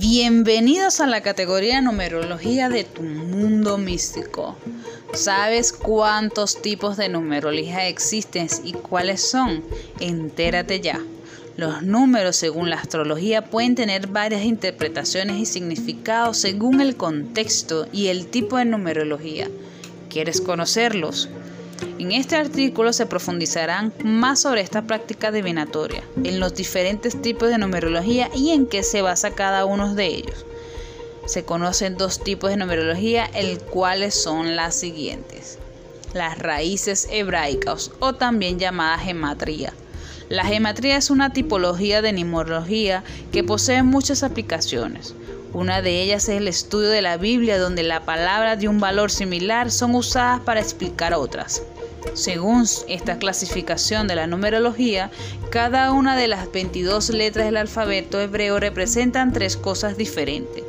Bienvenidos a la categoría numerología de tu mundo místico. ¿Sabes cuántos tipos de numerología existen y cuáles son? Entérate ya. Los números según la astrología pueden tener varias interpretaciones y significados según el contexto y el tipo de numerología. ¿Quieres conocerlos? En este artículo se profundizarán más sobre esta práctica divinatoria, en los diferentes tipos de numerología y en qué se basa cada uno de ellos. Se conocen dos tipos de numerología, el cuales son las siguientes. Las raíces hebraicas o también llamada gematría. La gematría es una tipología de numerología que posee muchas aplicaciones. Una de ellas es el estudio de la Biblia donde la palabra de un valor similar son usadas para explicar otras. Según esta clasificación de la numerología, cada una de las 22 letras del alfabeto hebreo representan tres cosas diferentes.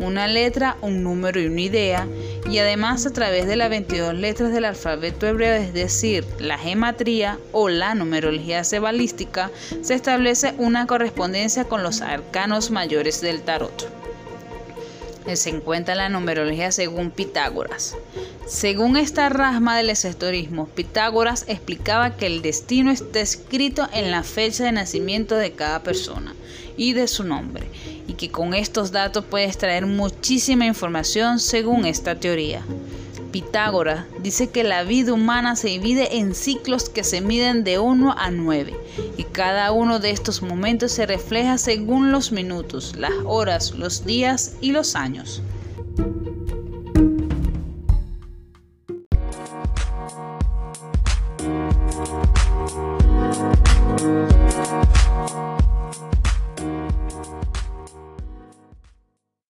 Una letra, un número y una idea, y además a través de las 22 letras del alfabeto hebreo, es decir, la gematría o la numerología cebalística, se establece una correspondencia con los arcanos mayores del tarot se encuentra la numerología según Pitágoras. Según esta rama del esoterismo, Pitágoras explicaba que el destino está escrito en la fecha de nacimiento de cada persona y de su nombre, y que con estos datos puedes traer muchísima información según esta teoría. Pitágoras dice que la vida humana se divide en ciclos que se miden de 1 a 9 y cada uno de estos momentos se refleja según los minutos, las horas, los días y los años.